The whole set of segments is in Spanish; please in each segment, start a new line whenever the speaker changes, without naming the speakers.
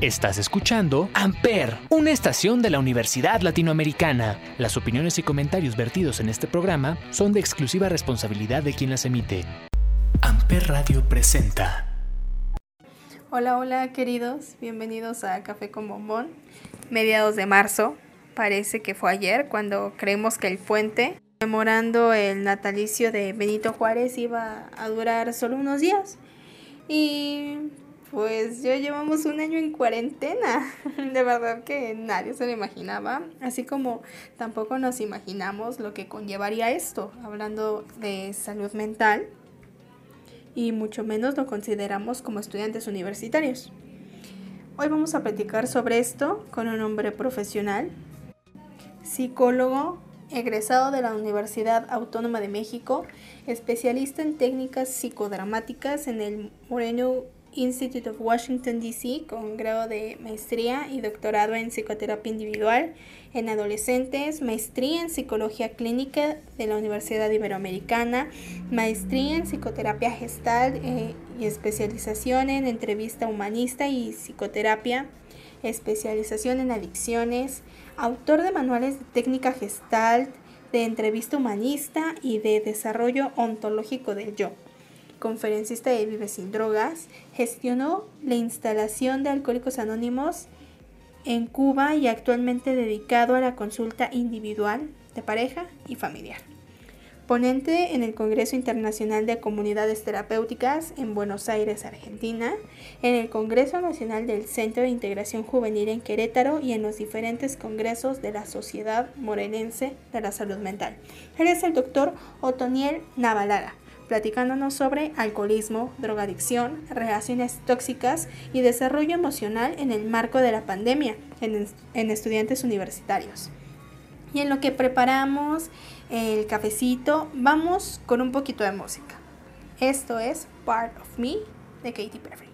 Estás escuchando Amper, una estación de la Universidad Latinoamericana. Las opiniones y comentarios vertidos en este programa son de exclusiva responsabilidad de quien las emite. Amper Radio presenta.
Hola, hola queridos, bienvenidos a Café con Bombón. Mediados de marzo, parece que fue ayer cuando creemos que el puente, memorando el natalicio de Benito Juárez, iba a durar solo unos días. Y pues ya llevamos un año en cuarentena. De verdad que nadie se lo imaginaba. Así como tampoco nos imaginamos lo que conllevaría esto, hablando de salud mental. Y mucho menos lo consideramos como estudiantes universitarios. Hoy vamos a platicar sobre esto con un hombre profesional, psicólogo, egresado de la Universidad Autónoma de México, especialista en técnicas psicodramáticas en el Moreno Institute of Washington, D.C., con grado de maestría y doctorado en psicoterapia individual en adolescentes, maestría en psicología clínica de la Universidad Iberoamericana, maestría en psicoterapia gestal eh, y especialización en entrevista humanista y psicoterapia, especialización en adicciones, autor de manuales de técnica gestal, de entrevista humanista y de desarrollo ontológico del yo conferencista de Vive sin Drogas, gestionó la instalación de Alcohólicos Anónimos en Cuba y actualmente dedicado a la consulta individual de pareja y familiar. Ponente en el Congreso Internacional de Comunidades Terapéuticas en Buenos Aires, Argentina, en el Congreso Nacional del Centro de Integración Juvenil en Querétaro y en los diferentes congresos de la Sociedad Morenense de la Salud Mental. Él es el doctor Otoniel Navalara platicándonos sobre alcoholismo, drogadicción, relaciones tóxicas y desarrollo emocional en el marco de la pandemia en, estudiantes universitarios. Y en lo que preparamos el cafecito, vamos con un poquito de música. Esto es Part of Me de Katy Perry.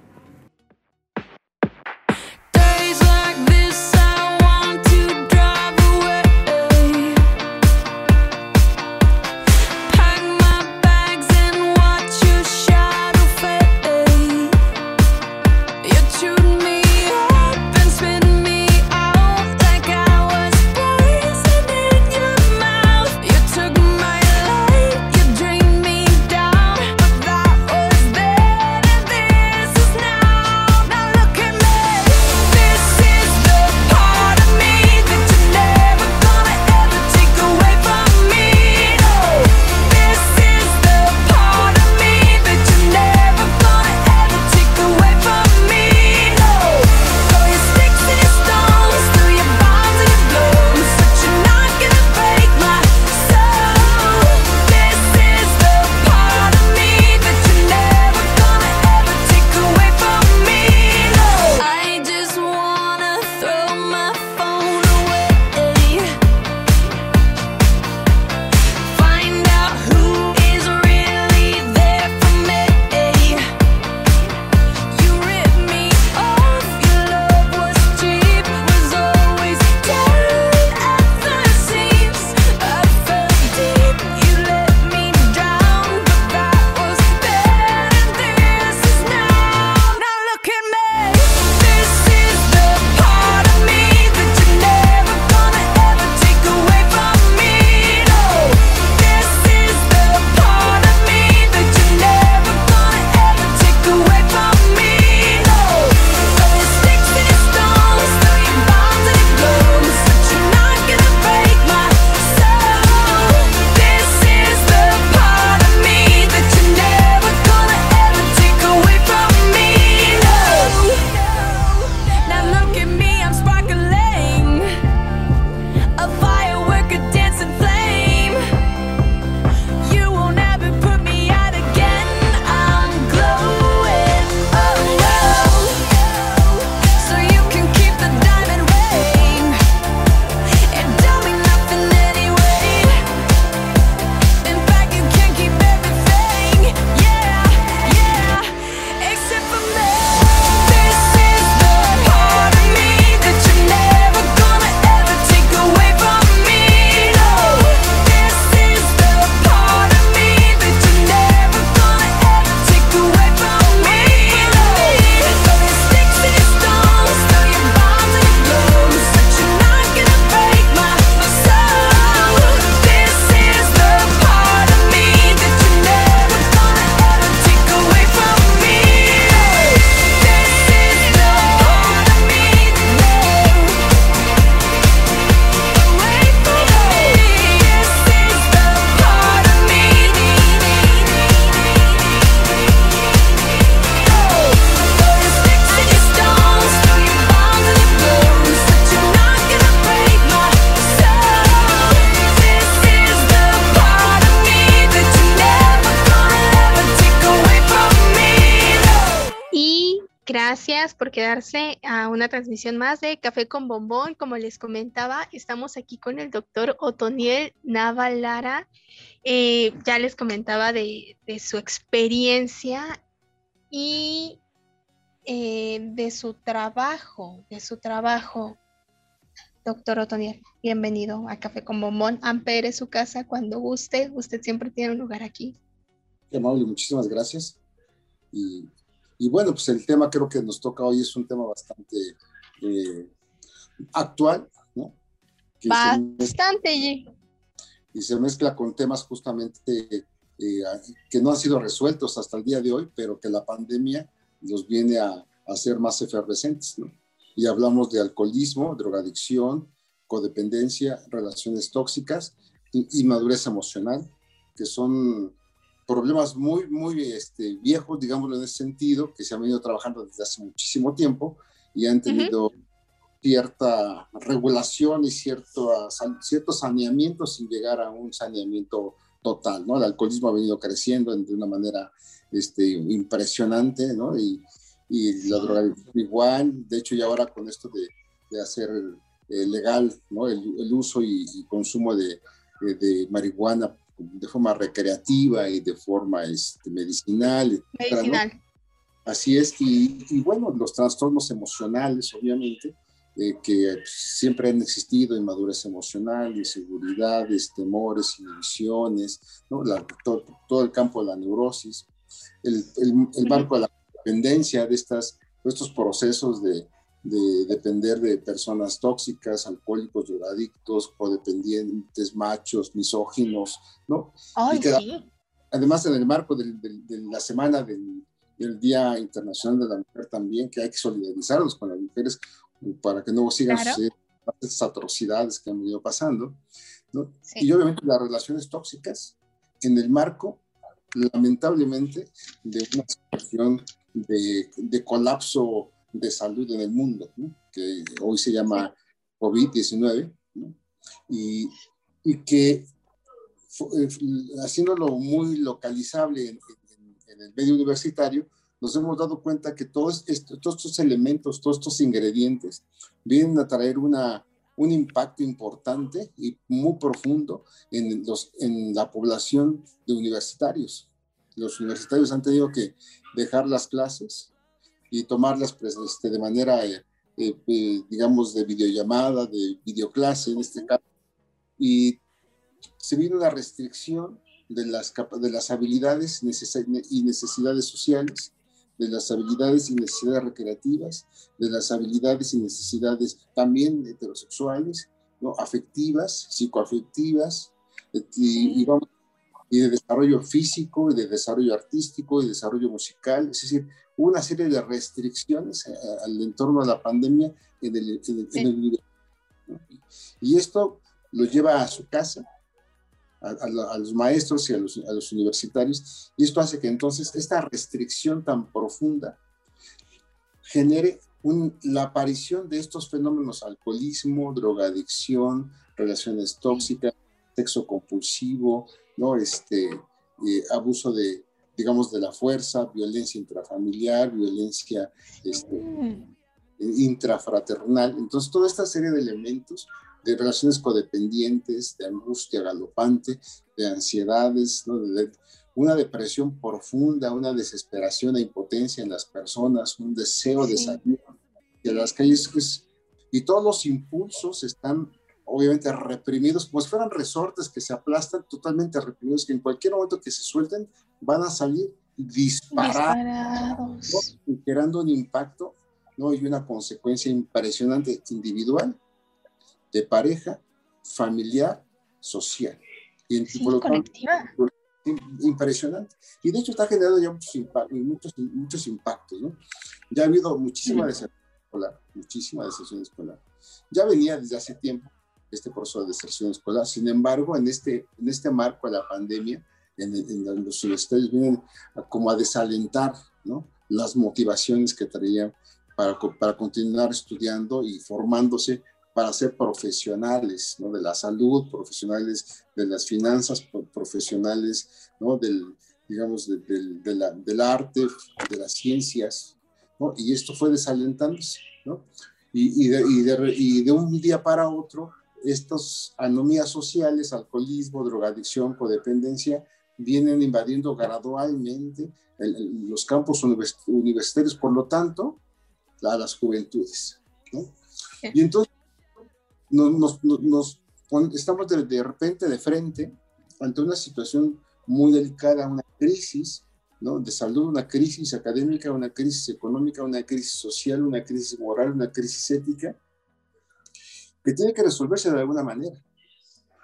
Gracias por quedarse a una transmisión más de Café con Bombón. Como les comentaba, estamos aquí con el doctor Otoniel Navalara. Eh, ya les comentaba de, su experiencia y eh, de su trabajo, de su trabajo. Doctor Otoniel, bienvenido a Café con Bombón. Ampere su casa cuando guste. Usted siempre tiene un lugar aquí.
Qué amable, muchísimas gracias. Y bueno, pues el tema creo que nos toca hoy es un tema bastante eh, actual, ¿no?
bastante.
y se mezcla con temas justamente eh, que no han sido resueltos hasta el día de hoy, pero que la pandemia los viene a, hacer más efervescentes, ¿no? Y hablamos de alcoholismo, drogadicción, codependencia, relaciones tóxicas y madurez emocional, que son problemas muy, muy este, viejos, digámoslo en ese sentido, que se han venido trabajando desde hace muchísimo tiempo y han tenido cierta regulación y cierto, cierto saneamiento sin llegar a un saneamiento total, ¿no? El alcoholismo ha venido creciendo de una manera este, impresionante, ¿no? Y, y la drogadicción igual, de hecho, y ahora con esto de, de hacer eh, legal, ¿no? El, el uso y, y consumo de, de marihuana de forma recreativa y de forma este, medicinal.
Medicinal.
Así es, y, bueno, los trastornos emocionales, obviamente, eh, que siempre han existido, inmadurez emocional, inseguridades, temores, inhibiciones, ¿no? todo, el campo de la neurosis, el, el, marco de la dependencia de, estas, de estos procesos de, de depender de personas tóxicas, alcohólicos, drogadictos, codependientes, machos, misóginos, ¿no? Además, en el marco de, la semana del, Día Internacional de la Mujer también, que hay que solidarizarnos con las mujeres para que no sigan sucediendo estas atrocidades que han venido pasando, ¿no? Y obviamente las relaciones tóxicas en el marco, lamentablemente, de una situación de, de colapso de salud en el mundo, que hoy se llama COVID-19, y, y, que eh, haciéndolo muy localizable en, el medio universitario, nos hemos dado cuenta que todos, estos, todos estos elementos, todos estos ingredientes vienen a traer una, un impacto importante y muy profundo en, los, en la población de universitarios. Los universitarios han tenido que dejar las clases, y tomarlas pues, este, de manera, eh, eh, eh, digamos, de videollamada, de videoclase en este caso. Y se vino una restricción de las, de las habilidades y necesidades sociales, de las habilidades y necesidades recreativas, de las habilidades y necesidades también heterosexuales, ¿no? afectivas, psicoafectivas, y, y, vamos, y de desarrollo físico, y de desarrollo artístico, y desarrollo musical, es decir, una serie de restricciones eh, al entorno de la pandemia en el, en Y esto lo lleva a su casa, a, los maestros y a los, a los, universitarios, y esto hace que entonces esta restricción tan profunda genere un, la aparición de estos fenómenos, alcoholismo, drogadicción, relaciones tóxicas, sexo compulsivo, ¿no? este, eh, abuso de, digamos, de la fuerza, violencia intrafamiliar, violencia este, intrafraternal. Entonces, toda esta serie de elementos de relaciones codependientes, de angustia galopante, de ansiedades, ¿no? de, una depresión profunda, una desesperación e impotencia en las personas, un deseo de salir de las calles, pues, y todos los impulsos están obviamente reprimidos, como si fueran resortes que se aplastan, totalmente reprimidos, que en cualquier momento que se suelten van a salir disparados, y generando un impacto ¿no? y una consecuencia impresionante individual, de pareja, familiar, social.
Y sí, colectiva.
impresionante. Y de hecho está generando ya muchos, muchos, muchos impactos. ¿no? Ya ha habido muchísima deserción escolar, muchísima deserción escolar. Ya venía desde hace tiempo este proceso de deserción escolar. Sin embargo, en este, en este marco de la pandemia, en, en los universitarios vienen como a desalentar ¿no? las motivaciones que traían para, para continuar estudiando y formándose para ser profesionales ¿no? de la salud, profesionales de las finanzas, profesionales ¿no? del, digamos, de, la, del arte, de las ciencias, ¿no? Y esto fue desalentándose, ¿no? Y, y, de, y, de, y de un día para otro, estas anomías sociales, alcoholismo, drogadicción, codependencia, vienen invadiendo gradualmente el, el, los campos universitarios, por lo tanto, a las juventudes. ¿no? Y entonces nos, nos, nos estamos de, de, repente de frente ante una situación muy delicada, una crisis ¿no? de salud, una crisis académica, una crisis económica, una crisis social, una crisis moral, una crisis ética, que tiene que resolverse de alguna manera.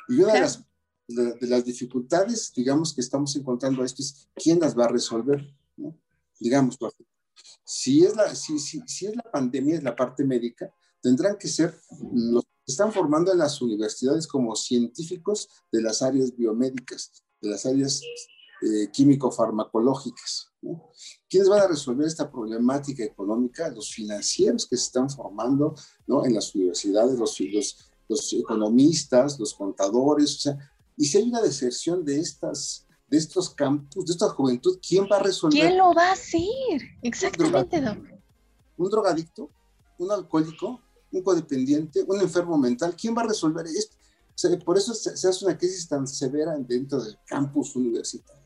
Y una de, las, de, de, las dificultades, digamos, que estamos encontrando esto es quién las va a resolver, ¿no? digamos, si es, la, si, si, si es la pandemia, es la parte médica, tendrán que ser los que están formando en las universidades como científicos de las áreas biomédicas, de las áreas eh, químico-farmacológicas. ¿no? ¿Quiénes van a resolver esta problemática económica? Los financieros que se están formando ¿no? en las universidades, los, los, los economistas, los contadores, o sea, y si hay una deserción de estas de estos campus, de esta juventud, ¿quién va a resolver?
¿Quién lo va a hacer? Exactamente,
un drogadicto, un, drogadicto, un alcohólico, un codependiente, un enfermo mental, ¿quién va a resolver esto? O sea, por eso se, se, hace una crisis tan severa dentro del campus universitario.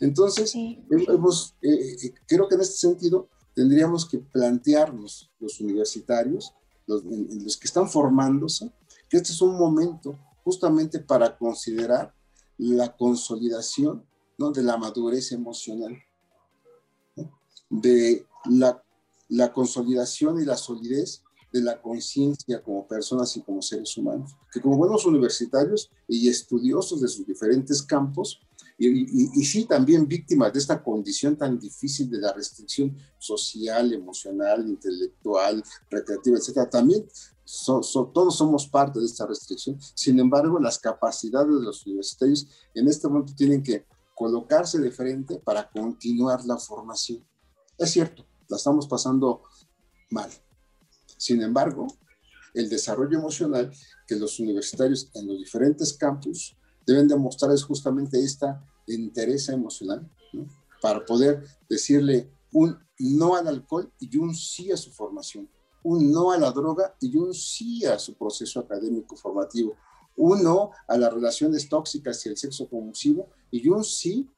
Entonces, sí. hemos, eh, creo que en este sentido tendríamos que plantearnos los universitarios, los, los que están formándose, que este es un momento justamente para considerar la consolidación ¿no? de la madurez emocional, ¿no? de la, la, consolidación y la solidez de la conciencia como personas y como seres humanos, que como buenos universitarios y estudiosos de sus diferentes campos, y, y, y, sí también víctimas de esta condición tan difícil de la restricción social, emocional, intelectual, recreativa, etcétera, también So, so, todos somos parte de esta restricción. Sin embargo, las capacidades de los universitarios en este momento tienen que colocarse de frente para continuar la formación. Es cierto, la estamos pasando mal. Sin embargo, el desarrollo emocional que los universitarios en los diferentes campus deben demostrar es justamente esta interés emocional para poder decirle un no al alcohol y un sí a su formación un no a la droga y un sí a su proceso académico formativo, un no a las relaciones tóxicas y el sexo convulsivo y un sí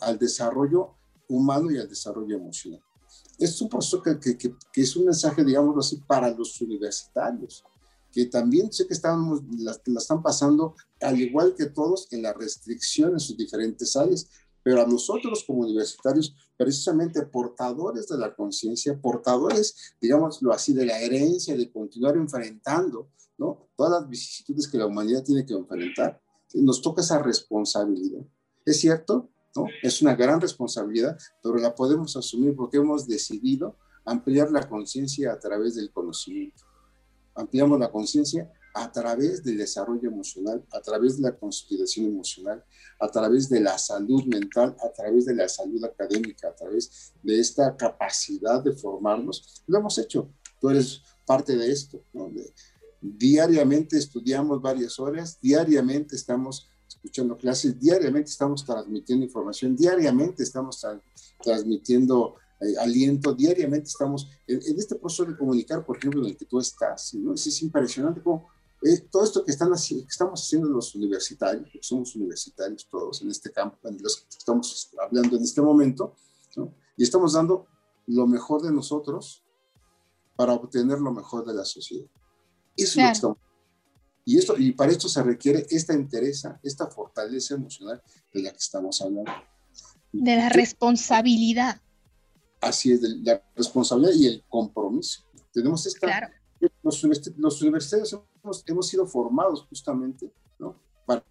al desarrollo humano y al desarrollo emocional. Es un proceso que es un mensaje, digámoslo así, para los universitarios, que también sé que estamos, la, la están pasando, al igual que todos, en la restricción en sus diferentes áreas, pero a nosotros como universitarios, precisamente portadores de la conciencia, portadores, digámoslo así, de la herencia, de continuar enfrentando, ¿no? Todas las vicisitudes que la humanidad tiene que enfrentar, nos toca esa responsabilidad. Es cierto, ¿no? Es una gran responsabilidad, pero la podemos asumir porque hemos decidido ampliar la conciencia a través del conocimiento. Ampliamos la conciencia a través del desarrollo emocional, a través de la consolidación emocional, a través de la salud mental, a través de la salud académica, a través de esta capacidad de formarnos. Lo hemos hecho. Tú eres parte de esto. diariamente estudiamos varias horas, diariamente estamos escuchando clases, diariamente estamos transmitiendo información, diariamente estamos tra transmitiendo aliento, diariamente estamos en, en, este proceso de comunicar, por ejemplo, en el que tú estás. ¿no? Es, es impresionante cómo eh, todo esto que, están que estamos haciendo los universitarios, porque somos universitarios todos en este campo, en los que estamos hablando en este momento, ¿no? y estamos dando lo mejor de nosotros para obtener lo mejor de la sociedad. Eso claro. es lo que estamos y, esto, y para esto se requiere esta entereza, esta fortaleza emocional de la que estamos hablando.
De la responsabilidad.
Así es, la responsabilidad y el compromiso. Tenemos esta, claro los, los universitarios hemos, hemos, sido formados justamente ¿no? para,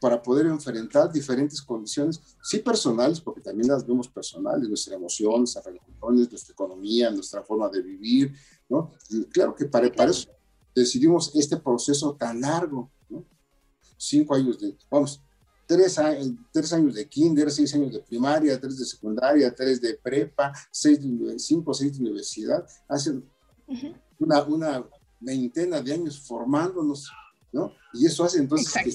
para poder enfrentar diferentes condiciones, sí personales, porque también las vemos personales, nuestras emociones, nuestras relaciones, nuestra economía, nuestra forma de vivir, ¿no? Y claro que para, para eso decidimos este proceso tan largo, ¿no? Cinco años de, vamos, tres años, tres años de kinder, seis años de primaria, tres de secundaria, tres de prepa, seis, cinco, seis de universidad, hacen uh -huh una, una veintena de años formándonos, ¿no? Y eso hace entonces que,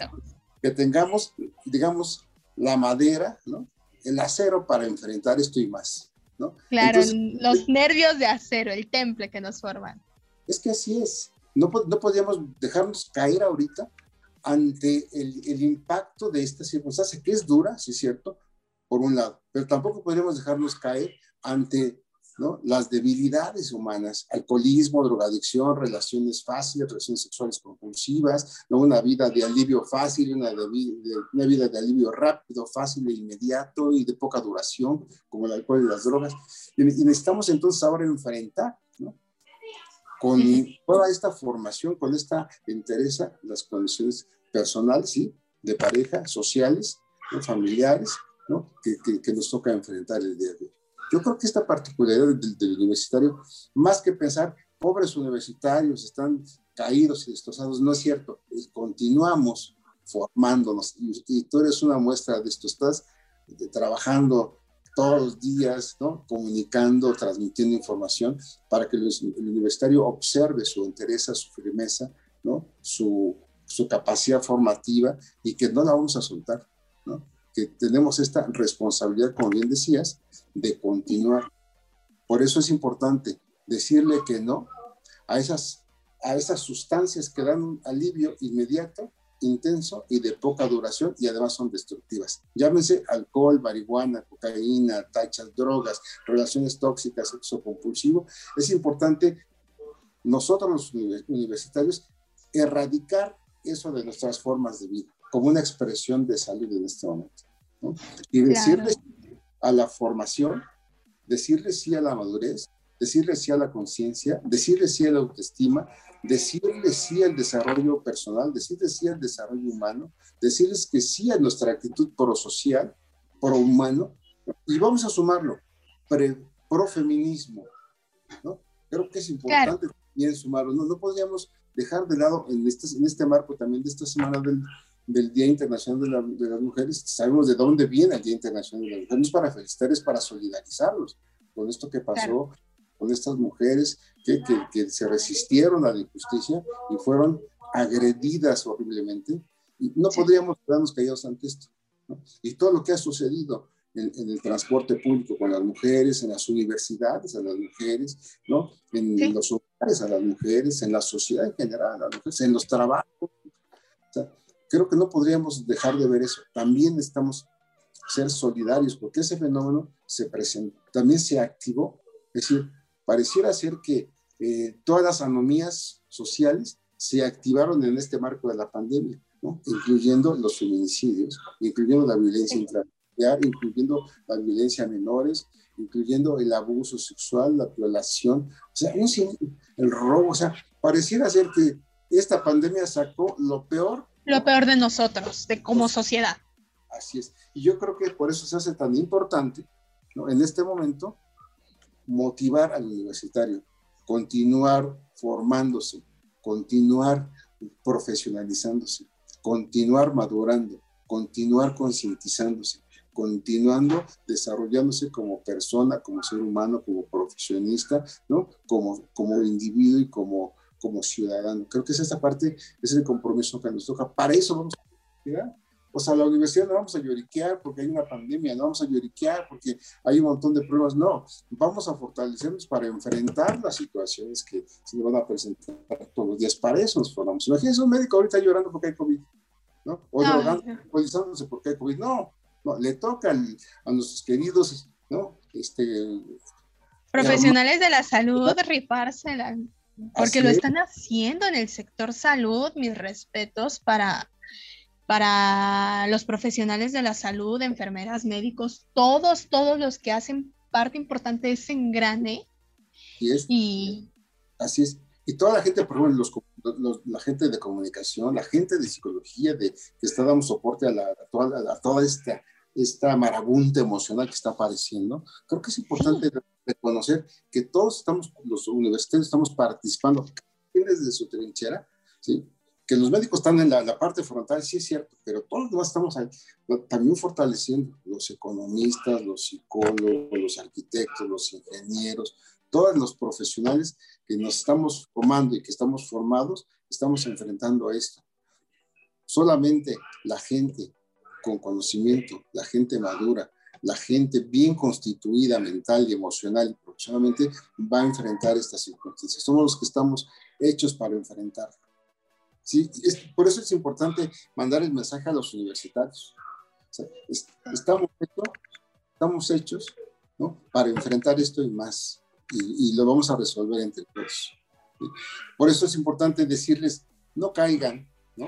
que, tengamos, digamos, la madera, ¿no? El acero para enfrentar esto y más. ¿no?
Claro, los nervios de acero, el temple que nos forman.
Es que así es. No, no podríamos dejarnos caer ahorita ante el, el, impacto de esta circunstancia, que es dura, sí es cierto, por un lado, pero tampoco podríamos dejarnos caer ante ¿no? las debilidades humanas, alcoholismo, drogadicción, relaciones fáciles, relaciones sexuales compulsivas, ¿no? una vida de alivio fácil, una, de, una vida de alivio rápido, fácil e inmediato y de poca duración, como el alcohol y las drogas. Y, necesitamos entonces ahora enfrentar ¿no? con toda esta formación, con esta interesa, las condiciones personales, ¿sí? de pareja, sociales, familiares, ¿no? que, que nos toca enfrentar el día de hoy. Yo creo que esta particularidad del, universitario, más que pensar, pobres universitarios están caídos y destrozados, no es cierto. Continuamos formándonos y, tú eres una muestra de esto. Estás trabajando todos los días, ¿no? comunicando, transmitiendo información para que el, universitario observe su interés, su firmeza, ¿no? su, su capacidad formativa y que no la vamos a soltar. ¿no? que tenemos esta responsabilidad, como bien decías, de continuar. Por eso es importante decirle que no a esas, a esas sustancias que dan un alivio inmediato, intenso y de poca duración y además son destructivas. Llámense alcohol, marihuana, cocaína, tachas, drogas, relaciones tóxicas, sexo compulsivo. Es importante nosotros los universitarios erradicar eso de nuestras formas de vida como una expresión de salud en este momento. Y decirle a la formación, decirle sí a la madurez, decirle sí a la conciencia, decirle sí a la autoestima, decirle sí al desarrollo personal, decirle sí al desarrollo humano, decirles que sí a nuestra actitud prosocial, prohumano, y vamos a sumarlo, pre, profeminismo, ¿no? Creo que es importante también sumarlo, no, no podríamos dejar de lado en este, en este marco también de esta semana del, del Día Internacional de, las Mujeres, sabemos de dónde viene el Día Internacional de las Mujeres, no es para felicitar, es para solidarizarlos con esto que pasó, con estas mujeres que, que, se resistieron a la injusticia y fueron agredidas horriblemente. Y no podríamos quedarnos callados ante esto. Y todo lo que ha sucedido en, el transporte público con las mujeres, en las universidades a las mujeres, ¿no? en los hogares a las mujeres, en la sociedad en general a las mujeres, en los trabajos. O sea, creo que no podríamos dejar de ver eso. También estamos ser solidarios porque ese fenómeno se presentó, también se activó. Es decir, pareciera ser que eh, todas las anomías sociales se activaron en este marco de la pandemia, ¿no? incluyendo los feminicidios, incluyendo la violencia intrafamiliar, incluyendo la violencia a menores, incluyendo el abuso sexual, la violación, o sea, el robo, o sea, pareciera ser que esta pandemia sacó lo peor
lo peor de nosotros, de como sociedad.
Así es. Y yo creo que por eso se hace tan importante, ¿no? en este momento, motivar al universitario, continuar formándose, continuar profesionalizándose, continuar madurando, continuar concientizándose, continuando desarrollándose como persona, como ser humano, como profesionista, ¿no? Como, como individuo y como como ciudadano. Creo que es esta parte, es el compromiso que nos toca. Para eso vamos a llegar. O sea, la universidad no vamos a lloriquear porque hay una pandemia, no vamos a lloriquear porque hay un montón de pruebas, no. Vamos a fortalecernos para enfrentar las situaciones que se nos van a presentar todos los días. Para eso nos formamos. Imagínense un médico ahorita llorando porque hay COVID, ¿no? O no, drogando, porque hay COVID. No, no le toca a nuestros queridos, ¿no? Este,
Profesionales de la salud rifársela. Porque lo están haciendo en el sector salud, mis respetos para, para los profesionales de la salud, enfermeras, médicos, todos, todos los que hacen parte importante de ese engrane.
Y es, y, así es. Y toda la gente, por ejemplo, los, la gente de comunicación, la gente de psicología, de, que está dando soporte a, la, a toda, esta, esta marabunta emocional que está apareciendo, creo que es importante reconocer que todos estamos, los universitarios estamos participando desde su trinchera, ¿sí? que los médicos están en la, parte frontal, sí es cierto, pero todos los demás estamos ahí, también fortaleciendo los economistas, los psicólogos, los arquitectos, los ingenieros, todos los profesionales que nos estamos formando y que estamos formados, estamos enfrentando a esto. Solamente la gente con conocimiento, la gente madura, la gente bien constituida mental y emocional y profesionalmente va a enfrentar estas circunstancias. Somos los que estamos hechos para enfrentar. ¿Sí? por eso es importante mandar el mensaje a los universitarios. estamos, hechos, ¿no? para enfrentar esto y más, y, lo vamos a resolver entre todos. Por eso es importante decirles, no caigan ¿no?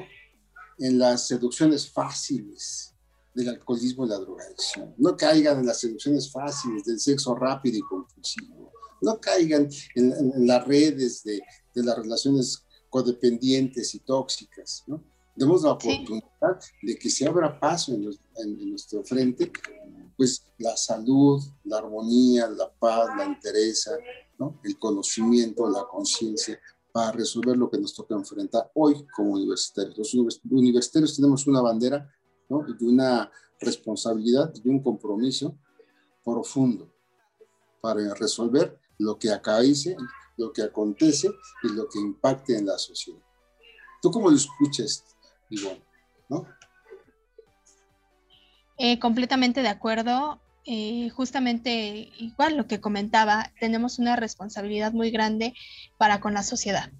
En las seducciones fáciles del alcoholismo y la drogadicción, no caigan en las seducciones fáciles del sexo rápido y compulsivo, no caigan en, las redes de, de las relaciones codependientes y tóxicas, ¿no? Demos la oportunidad de que se abra paso en, nuestro frente, pues la salud, la armonía, la paz, la interés, ¿no? el conocimiento, la conciencia, para resolver lo que nos toca enfrentar hoy como universitarios. Los universitarios tenemos una bandera ¿no? y una responsabilidad y un compromiso profundo para resolver lo que acaece lo que acontece y lo que impacte en la sociedad. ¿Tú cómo lo escuchas, Ivonne? ¿No?
Eh, completamente de acuerdo. Eh, justamente igual lo que comentaba, tenemos una responsabilidad muy grande para con la sociedad.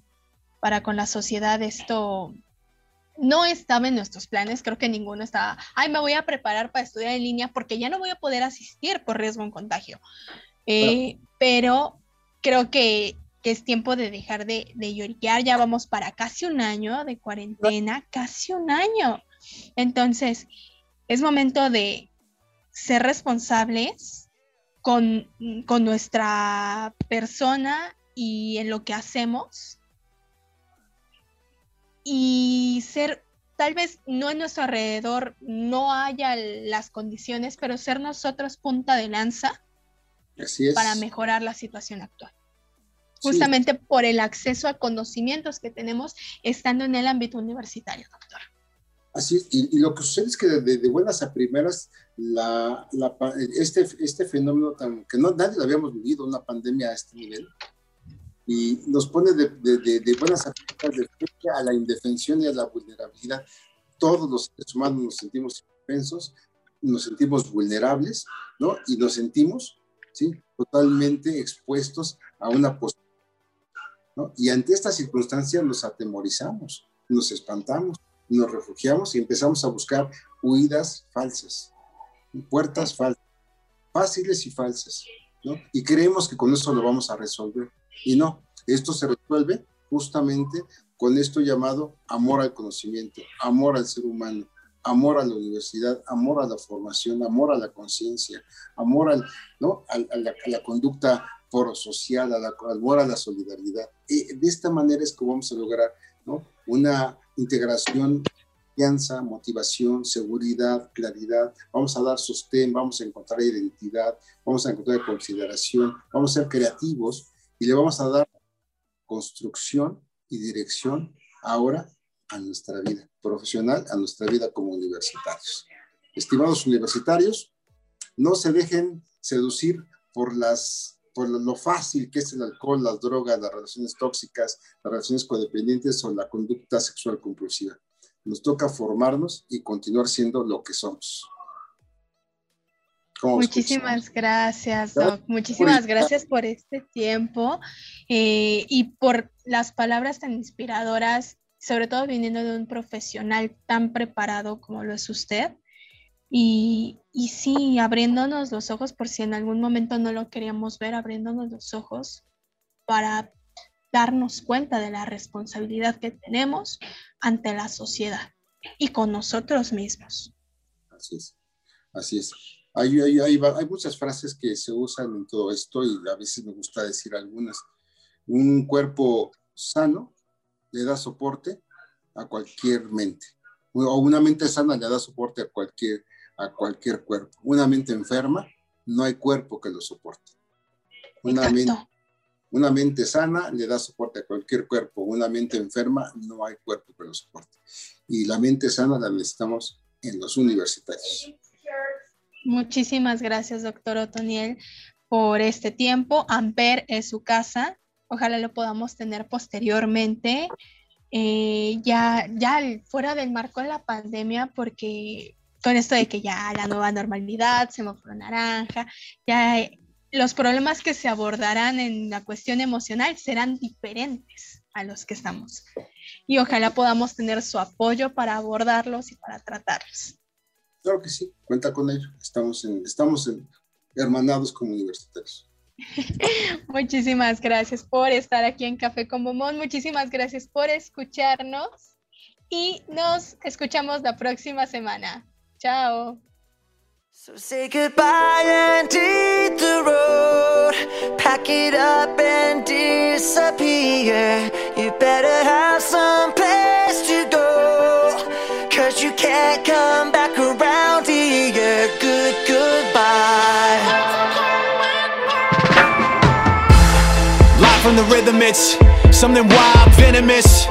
Para con la sociedad esto no estaba en nuestros planes, creo que ninguno estaba, ay, me voy a preparar para estudiar en línea porque ya no voy a poder asistir por riesgo en contagio. Eh, pero creo que que es tiempo de dejar de, de lloriquear. Ya vamos para casi un año de cuarentena, casi un año. Entonces, es momento de ser responsables con, con nuestra persona y en lo que hacemos. Y ser, tal vez no en nuestro alrededor no haya las condiciones, pero ser nosotros punta de lanza para mejorar la situación actual justamente por el acceso a conocimientos que tenemos estando en el ámbito universitario, doctor.
Así es, y, lo que sucede es que de, buenas a primeras, la, este, este fenómeno tan, que no, nadie lo habíamos vivido, una pandemia a este nivel, y nos pone de, de buenas a primeras de a la indefensión y a la vulnerabilidad. Todos los seres humanos nos sentimos indefensos, nos sentimos vulnerables, ¿no? Y nos sentimos, ¿sí? Totalmente expuestos a una posibilidad y ante esta circunstancia nos atemorizamos, nos espantamos, nos refugiamos y empezamos a buscar huidas falsas, puertas falsas, fáciles y falsas, ¿no? Y creemos que con eso lo vamos a resolver. Y no, esto se resuelve justamente con esto llamado amor al conocimiento, amor al ser humano, amor a la universidad, amor a la formación, amor a la conciencia, amor al, ¿no? a, la, conducta foro social, a la, amor a la solidaridad. Y de esta manera es que vamos a lograr ¿no? Una integración, confianza, motivación, seguridad, claridad. Vamos a dar sostén, vamos a encontrar identidad, vamos a encontrar consideración, vamos a ser creativos y le vamos a dar construcción y dirección ahora a nuestra vida profesional, a nuestra vida como universitarios. Estimados universitarios, no se dejen seducir por las por lo fácil que es el alcohol, las drogas, las relaciones tóxicas, las relaciones codependientes o la conducta sexual compulsiva. Nos toca formarnos y continuar siendo lo que somos.
Muchísimas gracias, Doc. Muchísimas gracias por este tiempo eh, y por las palabras tan inspiradoras, sobre todo viniendo de un profesional tan preparado como lo es usted. Y, y sí, abriéndonos los ojos por si en algún momento no lo queríamos ver, abriéndonos los ojos para darnos cuenta de la responsabilidad que tenemos ante la sociedad y con nosotros mismos.
Así es, así es. Hay, hay, hay, hay, muchas frases que se usan en todo esto y a veces me gusta decir algunas. Un cuerpo sano le da soporte a cualquier mente, o una mente sana le da soporte a cualquier a cualquier cuerpo. Una mente enferma, no hay cuerpo que lo soporte. Una mente, una mente sana le da soporte a cualquier cuerpo. Una mente enferma, no hay cuerpo que lo soporte. Y la mente sana la necesitamos en los universitarios.
Muchísimas gracias, doctor Otoniel, por este tiempo. Amper es su casa. Ojalá lo podamos tener posteriormente. Eh, ya, ya fuera del marco de la pandemia, porque
con esto de que ya la nueva normalidad, semáforo naranja, ya los problemas que se abordarán en la cuestión emocional serán diferentes a los que estamos. Y ojalá podamos tener su apoyo para abordarlos y para tratarlos.
Claro que sí, cuenta con ello. Estamos, en, estamos en, hermanados como universitarios.
Muchísimas gracias por estar aquí en Café con Bomón. Muchísimas gracias por escucharnos y nos escuchamos la próxima semana. Chao. So say goodbye and hit the road. Pack it up and disappear. You better have some place to go. Cause you can't come back around here. Good, goodbye. Live from the rhythm, it's something wild, venomous.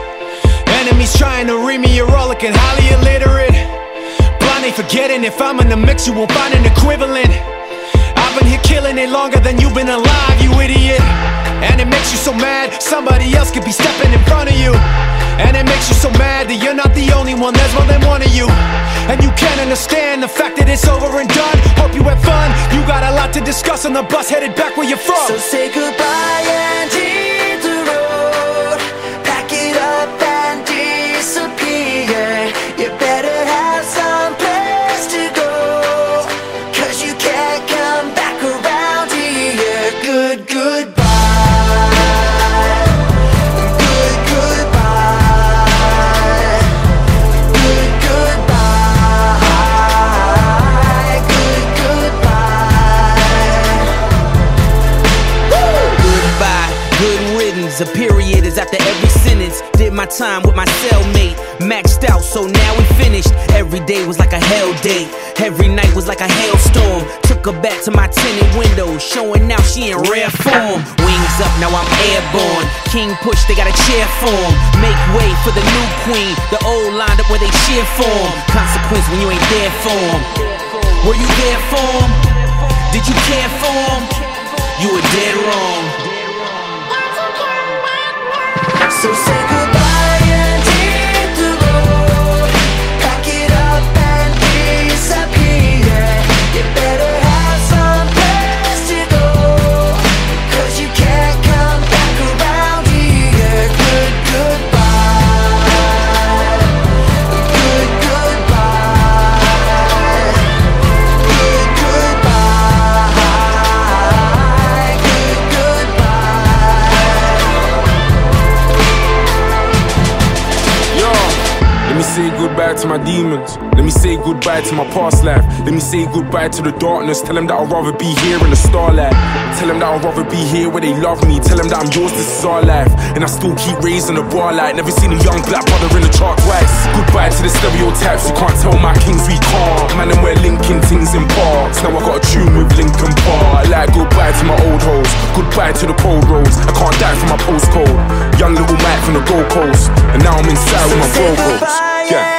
Enemies trying to read me, you're all looking highly illiterate forgetting if I'm in the mix, you won't find an equivalent. I've been here killing it longer than you've been alive, you idiot. And it makes you so mad, somebody else could be stepping in front of you. And it makes you so mad that you're not the only one, there's more than one of you. And you can't understand the fact that it's over and done. Hope you had fun, you got a lot to discuss on the bus headed back where you're from. So say goodbye and her back to my tinted window, showing now she in rare form. Wings up, now I'm airborne. King push, they got a chair for form. Make way for the new queen. The old lined up where they cheer for him. Consequence when you ain't there for them. Were you there for them? Did you care for them? You were dead goodbye to my past life. Let me say goodbye to the darkness. Tell them that I'd rather be here in the starlight. Tell them that I'd rather be here where they love me. Tell them that I'm yours, this is our life. And I still keep raising the bar light. Never seen a young black brother in the chart twice. Goodbye to the stereotypes. You can't tell my kings we can't. Man, and we're linking things in parks. Now I got a tune with Lincoln Park. Like goodbye to my old hoes. Goodbye to the cold roads. I can't die from my postcode. Young little Mike from the Gold Coast. And now I'm inside with my bro yeah.